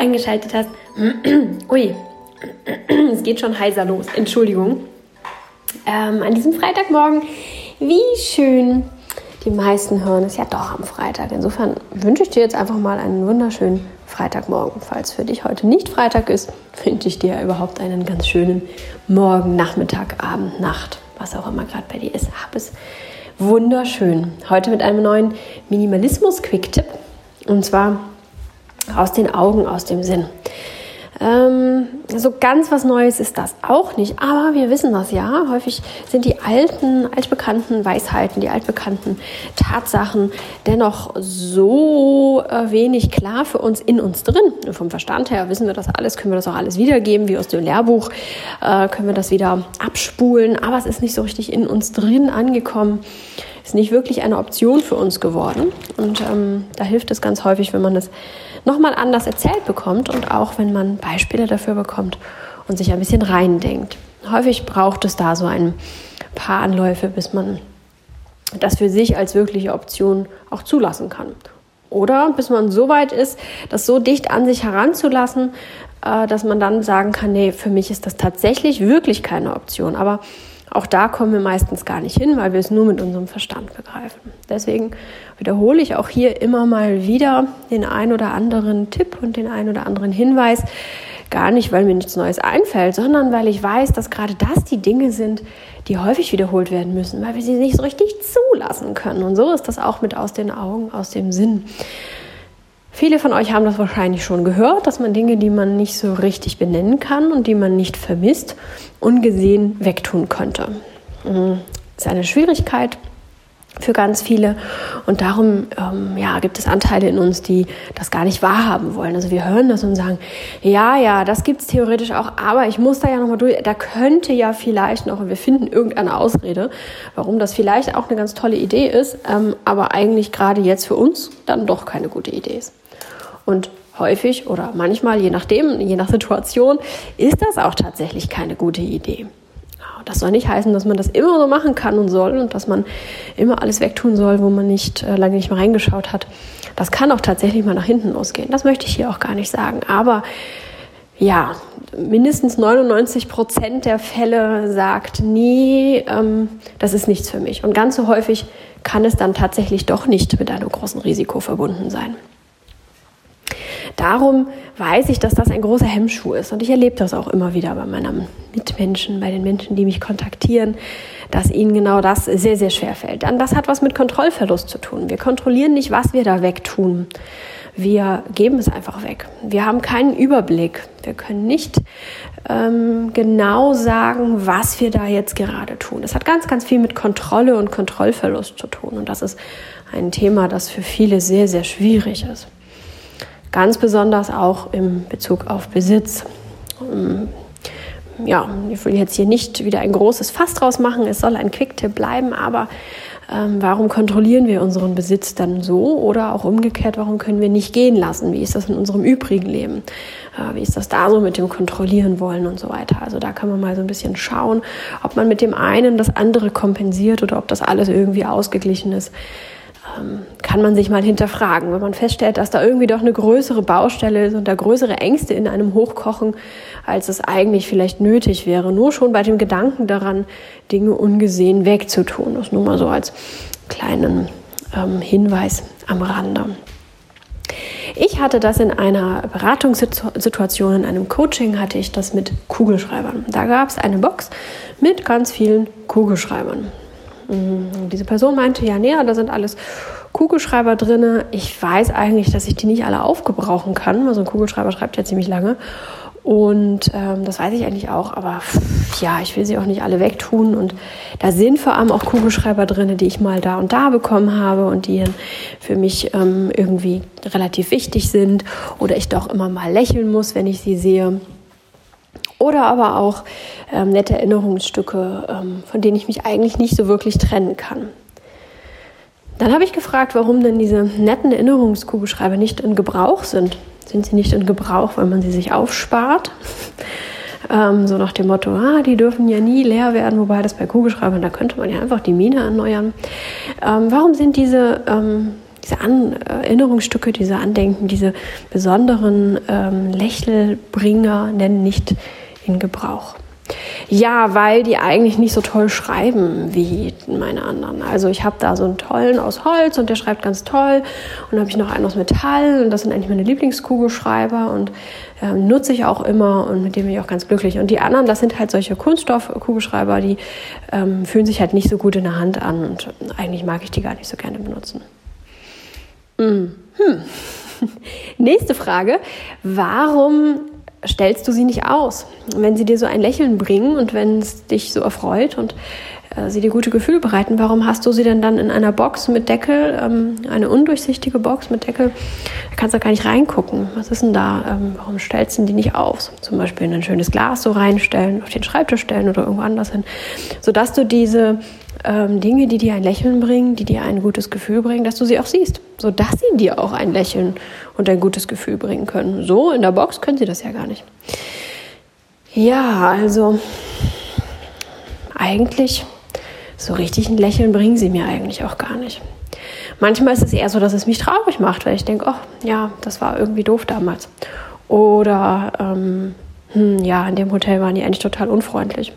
eingeschaltet hast. Ui, es geht schon heiser los. Entschuldigung. Ähm, an diesem Freitagmorgen, wie schön. Die meisten hören es ja doch am Freitag. Insofern wünsche ich dir jetzt einfach mal einen wunderschönen Freitagmorgen. Falls für dich heute nicht Freitag ist, wünsche ich dir überhaupt einen ganz schönen Morgen, Nachmittag, Abend, Nacht, was auch immer gerade bei dir ist. Hab es wunderschön. Heute mit einem neuen Minimalismus-Quick-Tipp. Und zwar aus den Augen, aus dem Sinn. Ähm, so ganz was Neues ist das auch nicht, aber wir wissen das ja. Häufig sind die alten, altbekannten Weisheiten, die altbekannten Tatsachen dennoch so äh, wenig klar für uns in uns drin. Vom Verstand her wissen wir das alles, können wir das auch alles wiedergeben, wie aus dem Lehrbuch, äh, können wir das wieder abspulen, aber es ist nicht so richtig in uns drin angekommen ist nicht wirklich eine Option für uns geworden. Und ähm, da hilft es ganz häufig, wenn man das nochmal anders erzählt bekommt und auch wenn man Beispiele dafür bekommt und sich ein bisschen reindenkt. Häufig braucht es da so ein paar Anläufe, bis man das für sich als wirkliche Option auch zulassen kann. Oder bis man so weit ist, das so dicht an sich heranzulassen, äh, dass man dann sagen kann, nee, für mich ist das tatsächlich wirklich keine Option. Aber auch da kommen wir meistens gar nicht hin, weil wir es nur mit unserem Verstand begreifen. Deswegen wiederhole ich auch hier immer mal wieder den ein oder anderen Tipp und den ein oder anderen Hinweis. Gar nicht, weil mir nichts Neues einfällt, sondern weil ich weiß, dass gerade das die Dinge sind, die häufig wiederholt werden müssen, weil wir sie nicht so richtig zulassen können. Und so ist das auch mit aus den Augen, aus dem Sinn. Viele von euch haben das wahrscheinlich schon gehört, dass man Dinge, die man nicht so richtig benennen kann und die man nicht vermisst, ungesehen wegtun könnte. Das mhm. ist eine Schwierigkeit für ganz viele und darum ähm, ja, gibt es Anteile in uns, die das gar nicht wahrhaben wollen. Also wir hören das und sagen, ja, ja, das gibt es theoretisch auch, aber ich muss da ja nochmal durch, da könnte ja vielleicht noch, wir finden irgendeine Ausrede, warum das vielleicht auch eine ganz tolle Idee ist, ähm, aber eigentlich gerade jetzt für uns dann doch keine gute Idee ist. Und häufig oder manchmal, je nachdem, je nach Situation, ist das auch tatsächlich keine gute Idee. Das soll nicht heißen, dass man das immer so machen kann und soll und dass man immer alles wegtun soll, wo man nicht äh, lange nicht mehr reingeschaut hat. Das kann auch tatsächlich mal nach hinten losgehen. Das möchte ich hier auch gar nicht sagen. Aber ja, mindestens 99 Prozent der Fälle sagt, nee, ähm, das ist nichts für mich. Und ganz so häufig kann es dann tatsächlich doch nicht mit einem großen Risiko verbunden sein. Darum weiß ich, dass das ein großer Hemmschuh ist. Und ich erlebe das auch immer wieder bei meinen Mitmenschen, bei den Menschen, die mich kontaktieren, dass ihnen genau das sehr, sehr schwer fällt. Dann das hat was mit Kontrollverlust zu tun. Wir kontrollieren nicht, was wir da wegtun. Wir geben es einfach weg. Wir haben keinen Überblick. Wir können nicht ähm, genau sagen, was wir da jetzt gerade tun. Das hat ganz, ganz viel mit Kontrolle und Kontrollverlust zu tun. Und das ist ein Thema, das für viele sehr, sehr schwierig ist. Ganz besonders auch im Bezug auf Besitz. Ähm, ja, ich will jetzt hier nicht wieder ein großes Fass draus machen, es soll ein Quick-Tipp bleiben, aber ähm, warum kontrollieren wir unseren Besitz dann so oder auch umgekehrt, warum können wir nicht gehen lassen? Wie ist das in unserem übrigen Leben? Äh, wie ist das da so mit dem Kontrollieren wollen und so weiter? Also da kann man mal so ein bisschen schauen, ob man mit dem einen das andere kompensiert oder ob das alles irgendwie ausgeglichen ist. Ähm, kann man sich mal hinterfragen, wenn man feststellt, dass da irgendwie doch eine größere Baustelle ist und da größere Ängste in einem hochkochen, als es eigentlich vielleicht nötig wäre. Nur schon bei dem Gedanken daran, Dinge ungesehen wegzutun. Das nur mal so als kleinen ähm, Hinweis am Rande. Ich hatte das in einer Beratungssituation, in einem Coaching hatte ich das mit Kugelschreibern. Da gab es eine Box mit ganz vielen Kugelschreibern. Diese Person meinte, ja, nee, da sind alles Kugelschreiber drin. Ich weiß eigentlich, dass ich die nicht alle aufgebrauchen kann. Also ein Kugelschreiber schreibt ja ziemlich lange. Und ähm, das weiß ich eigentlich auch, aber ja, ich will sie auch nicht alle wegtun. Und da sind vor allem auch Kugelschreiber drin, die ich mal da und da bekommen habe und die für mich ähm, irgendwie relativ wichtig sind oder ich doch immer mal lächeln muss, wenn ich sie sehe. Oder aber auch ähm, nette Erinnerungsstücke, ähm, von denen ich mich eigentlich nicht so wirklich trennen kann. Dann habe ich gefragt, warum denn diese netten Erinnerungskugelschreiber nicht in Gebrauch sind. Sind sie nicht in Gebrauch, weil man sie sich aufspart? ähm, so nach dem Motto, ah, die dürfen ja nie leer werden, wobei das bei Kugelschreibern, da könnte man ja einfach die Mine erneuern. Ähm, warum sind diese ähm, diese An Erinnerungsstücke, diese Andenken, diese besonderen ähm, Lächelbringer nennen nicht in Gebrauch. Ja, weil die eigentlich nicht so toll schreiben wie meine anderen. Also ich habe da so einen tollen aus Holz und der schreibt ganz toll. Und dann habe ich noch einen aus Metall und das sind eigentlich meine Lieblingskugelschreiber und äh, nutze ich auch immer und mit dem bin ich auch ganz glücklich. Und die anderen, das sind halt solche Kunststoffkugelschreiber, die ähm, fühlen sich halt nicht so gut in der Hand an und eigentlich mag ich die gar nicht so gerne benutzen. Mhm. Hm. Nächste Frage. Warum stellst du sie nicht aus. wenn sie dir so ein Lächeln bringen und wenn es dich so erfreut und äh, sie dir gute Gefühle bereiten, warum hast du sie denn dann in einer Box mit Deckel, ähm, eine undurchsichtige Box mit Deckel? Da kannst du gar nicht reingucken. Was ist denn da? Ähm, warum stellst du die nicht aus? Zum Beispiel in ein schönes Glas so reinstellen, auf den Schreibtisch stellen oder irgendwo anders hin, sodass du diese ähm, Dinge, die dir ein Lächeln bringen, die dir ein gutes Gefühl bringen, dass du sie auch siehst, sodass sie dir auch ein Lächeln und ein gutes Gefühl bringen können. So in der Box können sie das ja gar nicht. Ja, also eigentlich so richtig ein Lächeln bringen sie mir eigentlich auch gar nicht. Manchmal ist es eher so, dass es mich traurig macht, weil ich denke, oh ja, das war irgendwie doof damals. Oder ähm, hm, ja, in dem Hotel waren die eigentlich total unfreundlich.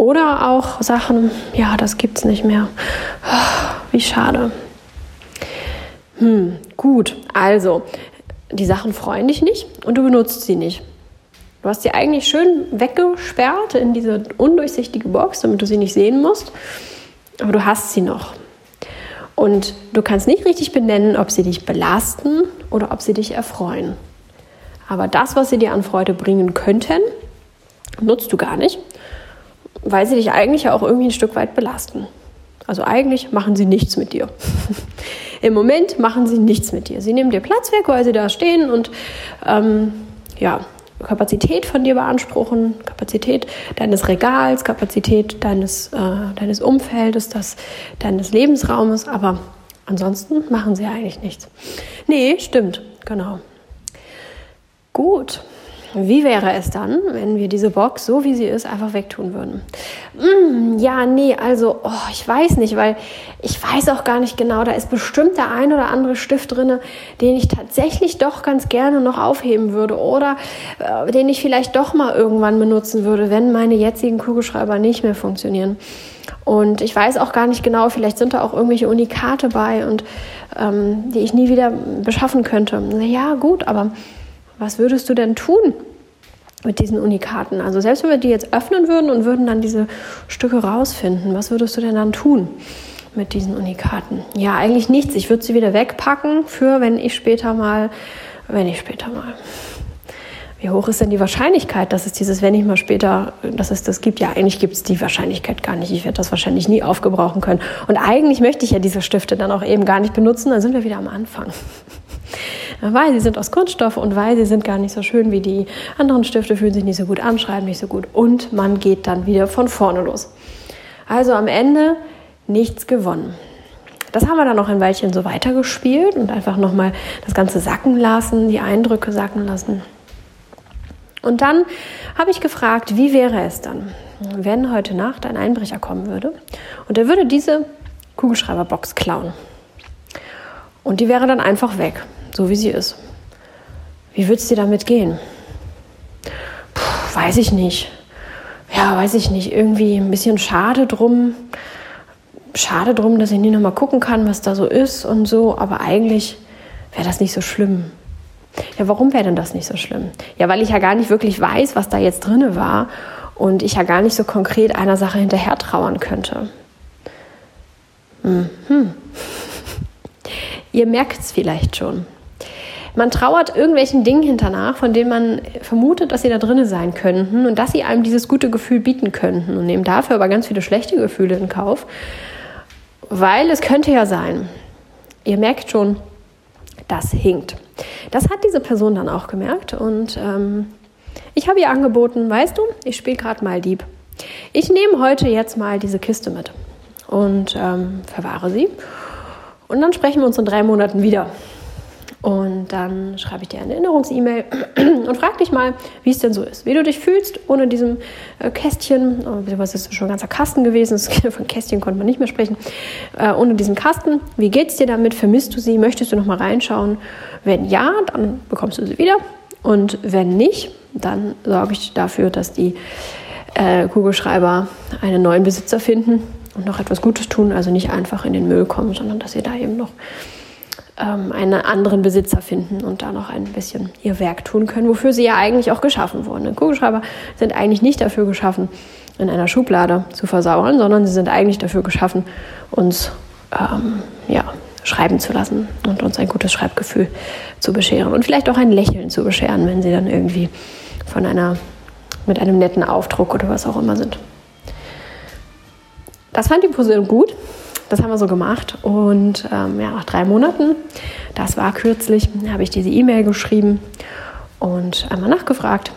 Oder auch Sachen, ja, das gibt's nicht mehr. Wie schade. Hm, gut, also, die Sachen freuen dich nicht und du benutzt sie nicht. Du hast sie eigentlich schön weggesperrt in diese undurchsichtige Box, damit du sie nicht sehen musst. Aber du hast sie noch. Und du kannst nicht richtig benennen, ob sie dich belasten oder ob sie dich erfreuen. Aber das, was sie dir an Freude bringen könnten, nutzt du gar nicht weil sie dich eigentlich auch irgendwie ein Stück weit belasten. Also eigentlich machen sie nichts mit dir. Im Moment machen sie nichts mit dir. Sie nehmen dir Platz weg, weil sie da stehen und ähm, ja, Kapazität von dir beanspruchen, Kapazität deines Regals, Kapazität deines, äh, deines Umfeldes, das, deines Lebensraumes, aber ansonsten machen sie eigentlich nichts. Nee, stimmt, genau. Gut. Wie wäre es dann, wenn wir diese Box, so wie sie ist, einfach wegtun würden? Mm, ja, nee, also oh, ich weiß nicht, weil ich weiß auch gar nicht genau, da ist bestimmt der ein oder andere Stift drin, den ich tatsächlich doch ganz gerne noch aufheben würde oder äh, den ich vielleicht doch mal irgendwann benutzen würde, wenn meine jetzigen Kugelschreiber nicht mehr funktionieren. Und ich weiß auch gar nicht genau, vielleicht sind da auch irgendwelche Unikate bei und ähm, die ich nie wieder beschaffen könnte. Ja, gut, aber was würdest du denn tun mit diesen Unikaten? Also selbst wenn wir die jetzt öffnen würden und würden dann diese Stücke rausfinden, was würdest du denn dann tun? mit diesen Unikaten? Ja, eigentlich nichts. Ich würde sie wieder wegpacken für, wenn ich später mal, wenn ich später mal. Wie hoch ist denn die Wahrscheinlichkeit, dass es dieses, wenn ich mal später, dass es das gibt? Ja, eigentlich gibt es die Wahrscheinlichkeit gar nicht. Ich werde das wahrscheinlich nie aufgebrauchen können. Und eigentlich möchte ich ja diese Stifte dann auch eben gar nicht benutzen. Dann sind wir wieder am Anfang weil sie sind aus Kunststoff und weil sie sind gar nicht so schön wie die anderen Stifte, fühlen sich nicht so gut an, schreiben nicht so gut und man geht dann wieder von vorne los. Also am Ende nichts gewonnen. Das haben wir dann noch ein Weilchen so weitergespielt und einfach nochmal das Ganze sacken lassen, die Eindrücke sacken lassen. Und dann habe ich gefragt, wie wäre es dann, wenn heute Nacht ein Einbrecher kommen würde und er würde diese Kugelschreiberbox klauen. Und die wäre dann einfach weg so wie sie ist. Wie wird es dir damit gehen? Puh, weiß ich nicht. Ja, weiß ich nicht. Irgendwie ein bisschen schade drum. Schade drum, dass ich nie noch mal gucken kann, was da so ist und so. Aber eigentlich wäre das nicht so schlimm. Ja, warum wäre denn das nicht so schlimm? Ja, weil ich ja gar nicht wirklich weiß, was da jetzt drinne war und ich ja gar nicht so konkret einer Sache hinterher trauern könnte. Mhm. Ihr merkt es vielleicht schon. Man trauert irgendwelchen Dingen hinternach, von denen man vermutet, dass sie da drinnen sein könnten und dass sie einem dieses gute Gefühl bieten könnten und nehmen dafür aber ganz viele schlechte Gefühle in Kauf, weil es könnte ja sein. Ihr merkt schon, das hinkt. Das hat diese Person dann auch gemerkt und ähm, ich habe ihr angeboten, weißt du, ich spiele gerade mal Dieb. Ich nehme heute jetzt mal diese Kiste mit und ähm, verwahre sie und dann sprechen wir uns in drei Monaten wieder. Und dann schreibe ich dir eine Erinnerungs-E-Mail und frage dich mal, wie es denn so ist, wie du dich fühlst ohne diesem äh, Kästchen, oh, was ist schon ein ganzer Kasten gewesen, von Kästchen konnte man nicht mehr sprechen, äh, ohne diesen Kasten. Wie geht es dir damit? Vermisst du sie? Möchtest du noch mal reinschauen? Wenn ja, dann bekommst du sie wieder. Und wenn nicht, dann sorge ich dafür, dass die äh, Kugelschreiber einen neuen Besitzer finden und noch etwas Gutes tun, also nicht einfach in den Müll kommen, sondern dass sie da eben noch ähm, einen anderen Besitzer finden und da noch ein bisschen ihr Werk tun können, wofür sie ja eigentlich auch geschaffen wurden. Kugelschreiber sind eigentlich nicht dafür geschaffen, in einer Schublade zu versauern, sondern sie sind eigentlich dafür geschaffen, uns ähm, ja, schreiben zu lassen und uns ein gutes Schreibgefühl zu bescheren und vielleicht auch ein Lächeln zu bescheren, wenn sie dann irgendwie von einer mit einem netten Aufdruck oder was auch immer sind. Das fand die Person gut. Das haben wir so gemacht. Und ähm, ja, nach drei Monaten, das war kürzlich, habe ich diese E-Mail geschrieben und einmal nachgefragt.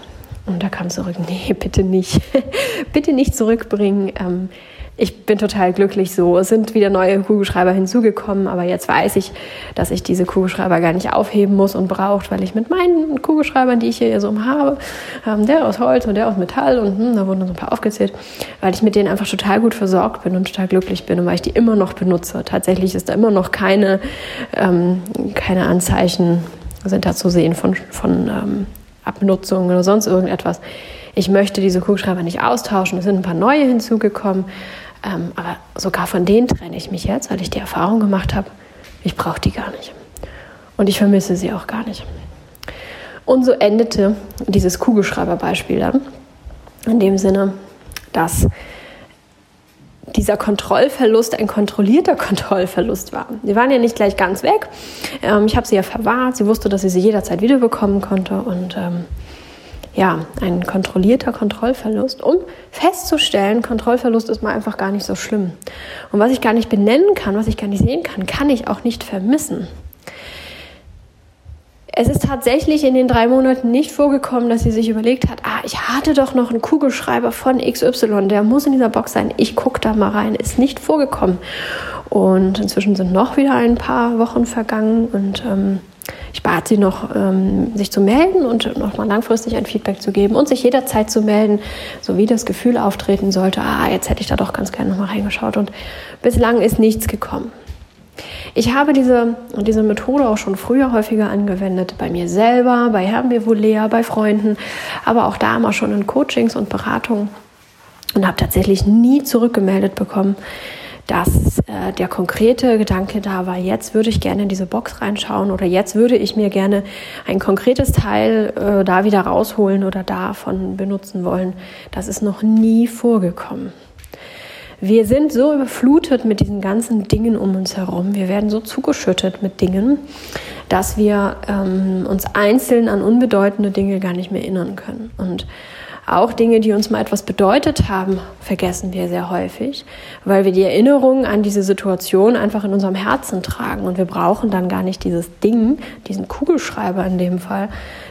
Und da kam zurück, nee, bitte nicht. bitte nicht zurückbringen. Ähm, ich bin total glücklich so. Es sind wieder neue Kugelschreiber hinzugekommen, aber jetzt weiß ich, dass ich diese Kugelschreiber gar nicht aufheben muss und braucht, weil ich mit meinen Kugelschreibern, die ich hier so habe, ähm, der aus Holz und der aus Metall und hm, da wurden so ein paar aufgezählt, weil ich mit denen einfach total gut versorgt bin und total glücklich bin und weil ich die immer noch benutze. Tatsächlich ist da immer noch keine, ähm, keine Anzeichen sind da zu sehen von, von ähm, Abnutzung oder sonst irgendetwas. Ich möchte diese Kugelschreiber nicht austauschen. Es sind ein paar neue hinzugekommen. Ähm, aber sogar von denen trenne ich mich jetzt, weil ich die Erfahrung gemacht habe, ich brauche die gar nicht. Und ich vermisse sie auch gar nicht. Und so endete dieses Kugelschreiberbeispiel dann in dem Sinne, dass dieser Kontrollverlust ein kontrollierter Kontrollverlust war. Sie waren ja nicht gleich ganz weg. Ähm, ich habe sie ja verwahrt. Sie wusste, dass sie sie jederzeit wiederbekommen konnte. Und ähm, ja, ein kontrollierter Kontrollverlust, um festzustellen, Kontrollverlust ist mal einfach gar nicht so schlimm. Und was ich gar nicht benennen kann, was ich gar nicht sehen kann, kann ich auch nicht vermissen. Es ist tatsächlich in den drei Monaten nicht vorgekommen, dass sie sich überlegt hat, ah, ich hatte doch noch einen Kugelschreiber von XY, der muss in dieser Box sein, ich gucke da mal rein. Ist nicht vorgekommen. Und inzwischen sind noch wieder ein paar Wochen vergangen und ähm, ich bat sie noch, ähm, sich zu melden und nochmal langfristig ein Feedback zu geben und sich jederzeit zu melden, so wie das Gefühl auftreten sollte, ah, jetzt hätte ich da doch ganz gerne nochmal reingeschaut. Und bislang ist nichts gekommen. Ich habe diese, diese Methode auch schon früher häufiger angewendet, bei mir selber, bei Herrn Bevolea, bei Freunden, aber auch da immer schon in Coachings und Beratungen und habe tatsächlich nie zurückgemeldet bekommen, dass äh, der konkrete Gedanke da war, jetzt würde ich gerne in diese Box reinschauen oder jetzt würde ich mir gerne ein konkretes Teil äh, da wieder rausholen oder davon benutzen wollen. Das ist noch nie vorgekommen. Wir sind so überflutet mit diesen ganzen Dingen um uns herum. Wir werden so zugeschüttet mit Dingen, dass wir ähm, uns einzeln an unbedeutende Dinge gar nicht mehr erinnern können. Und auch Dinge, die uns mal etwas bedeutet haben, vergessen wir sehr häufig, weil wir die Erinnerung an diese Situation einfach in unserem Herzen tragen. Und wir brauchen dann gar nicht dieses Ding, diesen Kugelschreiber in dem Fall,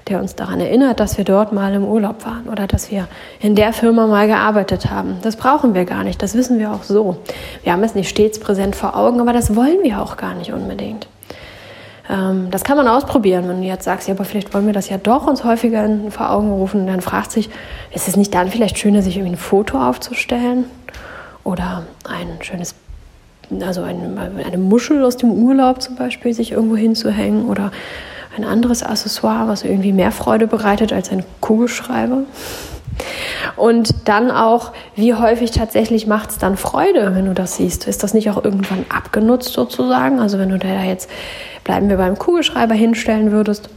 der uns daran erinnert, dass wir dort mal im Urlaub waren oder dass wir in der Firma mal gearbeitet haben. Das brauchen wir gar nicht. Das wissen wir auch so. Wir haben es nicht stets präsent vor Augen, aber das wollen wir auch gar nicht unbedingt. Ähm, das kann man ausprobieren. Wenn du jetzt sagst, ja, aber vielleicht wollen wir das ja doch uns häufiger vor Augen rufen, dann fragt sich, ist es nicht dann vielleicht schöner, sich irgendwie ein Foto aufzustellen oder ein schönes, also ein, eine Muschel aus dem Urlaub zum Beispiel, sich irgendwo hinzuhängen oder ein anderes Accessoire, was irgendwie mehr Freude bereitet als ein Kugelschreiber. Und dann auch, wie häufig tatsächlich macht es dann Freude, wenn du das siehst? Ist das nicht auch irgendwann abgenutzt sozusagen? Also wenn du da jetzt, bleiben wir beim Kugelschreiber hinstellen würdest,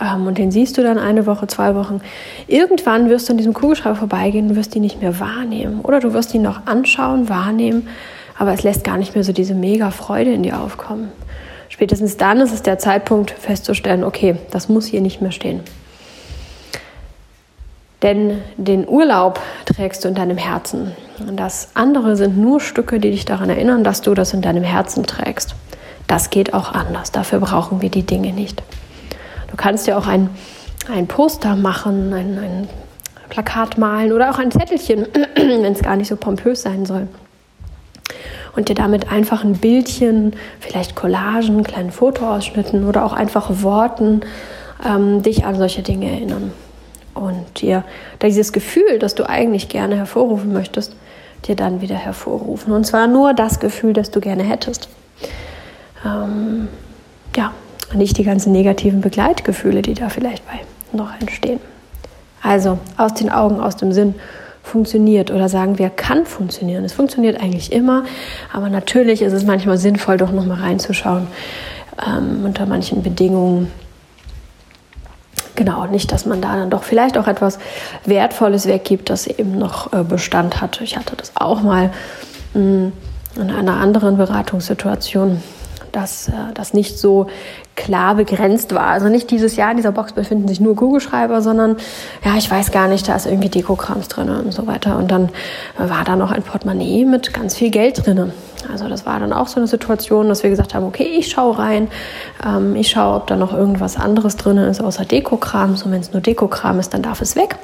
ähm, und den siehst du dann eine Woche, zwei Wochen. Irgendwann wirst du an diesem Kugelschreiber vorbeigehen und wirst ihn nicht mehr wahrnehmen. Oder du wirst ihn noch anschauen, wahrnehmen, aber es lässt gar nicht mehr so diese mega Freude in dir aufkommen. Spätestens dann ist es der Zeitpunkt festzustellen, okay, das muss hier nicht mehr stehen. Denn den Urlaub trägst du in deinem Herzen. Und das andere sind nur Stücke, die dich daran erinnern, dass du das in deinem Herzen trägst. Das geht auch anders. Dafür brauchen wir die Dinge nicht. Du kannst ja auch ein, ein Poster machen, ein, ein Plakat malen oder auch ein Zettelchen, wenn es gar nicht so pompös sein soll. und dir damit einfach ein Bildchen, vielleicht Collagen, kleinen Fotoausschnitten oder auch einfach Worten ähm, dich an solche Dinge erinnern. Und dir dieses Gefühl, das du eigentlich gerne hervorrufen möchtest, dir dann wieder hervorrufen. Und zwar nur das Gefühl, das du gerne hättest. Ähm, ja, nicht die ganzen negativen Begleitgefühle, die da vielleicht bei noch entstehen. Also aus den Augen, aus dem Sinn funktioniert oder sagen wir, kann funktionieren. Es funktioniert eigentlich immer, aber natürlich ist es manchmal sinnvoll, doch nochmal reinzuschauen ähm, unter manchen Bedingungen. Genau, nicht, dass man da dann doch vielleicht auch etwas Wertvolles weggibt, das eben noch äh, Bestand hat. Ich hatte das auch mal mm, in einer anderen Beratungssituation dass äh, das nicht so klar begrenzt war. Also nicht dieses Jahr in dieser Box befinden sich nur Kugelschreiber, sondern ja, ich weiß gar nicht, da ist irgendwie Dekokrams drin und so weiter. Und dann war da noch ein Portemonnaie mit ganz viel Geld drin. Also das war dann auch so eine Situation, dass wir gesagt haben, okay, ich schaue rein, ähm, ich schaue, ob da noch irgendwas anderes drin ist außer Dekokram. Und wenn es nur Dekokram ist, dann darf es weg.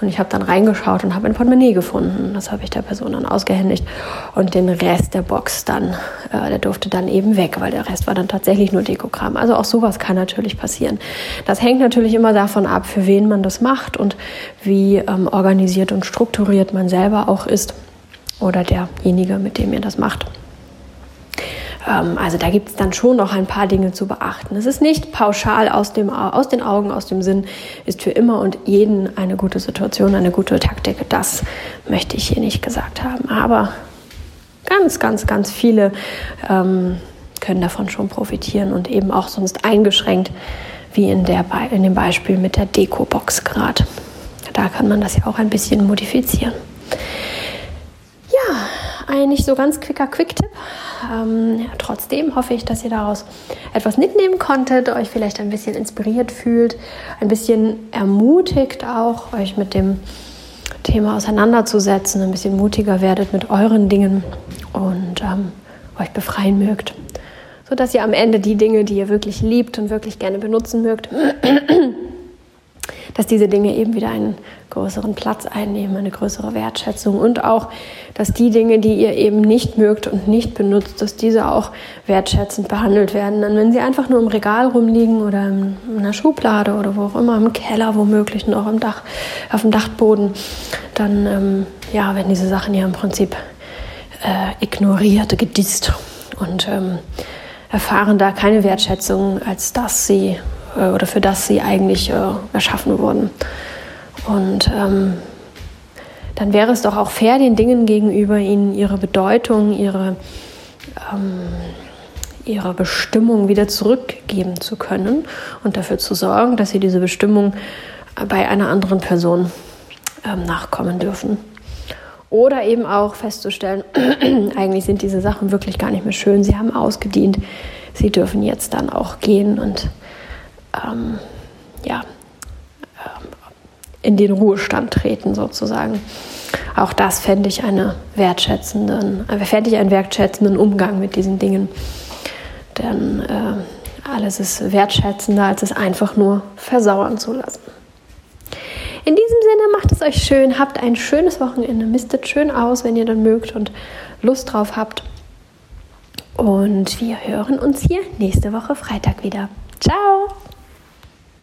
Und ich habe dann reingeschaut und habe ein Portemonnaie gefunden. Das habe ich der Person dann ausgehändigt. Und den Rest der Box dann, äh, der durfte dann eben weg, weil der Rest war dann tatsächlich nur Dekokram. Also auch sowas kann natürlich passieren. Das hängt natürlich immer davon ab, für wen man das macht und wie ähm, organisiert und strukturiert man selber auch ist oder derjenige, mit dem ihr das macht. Ähm, also da gibt es dann schon noch ein paar Dinge zu beachten. Es ist nicht pauschal aus, dem, aus den Augen, aus dem Sinn, ist für immer und jeden eine gute Situation, eine gute Taktik. Das möchte ich hier nicht gesagt haben. Aber ganz, ganz, ganz viele ähm, können davon schon profitieren und eben auch sonst eingeschränkt, wie in, der, in dem Beispiel mit der Deko-Box gerade. Da kann man das ja auch ein bisschen modifizieren ein nicht so ganz quicker Quick-Tipp. Ähm, ja, trotzdem hoffe ich, dass ihr daraus etwas mitnehmen konntet, euch vielleicht ein bisschen inspiriert fühlt, ein bisschen ermutigt auch, euch mit dem Thema auseinanderzusetzen, ein bisschen mutiger werdet mit euren Dingen und ähm, euch befreien mögt, sodass ihr am Ende die Dinge, die ihr wirklich liebt und wirklich gerne benutzen mögt, dass diese Dinge eben wieder einen größeren Platz einnehmen, eine größere Wertschätzung und auch, dass die Dinge, die ihr eben nicht mögt und nicht benutzt, dass diese auch wertschätzend behandelt werden. Dann, wenn sie einfach nur im Regal rumliegen oder in einer Schublade oder wo auch immer, im Keller womöglich, noch im Dach, auf dem Dachboden, dann ähm, ja, werden diese Sachen ja im Prinzip äh, ignoriert, gedisst und ähm, erfahren da keine Wertschätzung, als dass sie äh, oder für das sie eigentlich äh, erschaffen wurden. Und ähm, dann wäre es doch auch fair, den Dingen gegenüber ihnen ihre Bedeutung, ihre, ähm, ihre Bestimmung wieder zurückgeben zu können und dafür zu sorgen, dass sie diese Bestimmung bei einer anderen Person ähm, nachkommen dürfen. Oder eben auch festzustellen, eigentlich sind diese Sachen wirklich gar nicht mehr schön, sie haben ausgedient, sie dürfen jetzt dann auch gehen und ähm, ja, ähm, in den Ruhestand treten sozusagen. Auch das fände ich, eine wertschätzenden, äh, fände ich einen wertschätzenden Umgang mit diesen Dingen. Denn äh, alles ist wertschätzender, als es einfach nur versauern zu lassen. In diesem Sinne macht es euch schön, habt ein schönes Wochenende, mistet schön aus, wenn ihr dann mögt und Lust drauf habt. Und wir hören uns hier nächste Woche Freitag wieder. Ciao!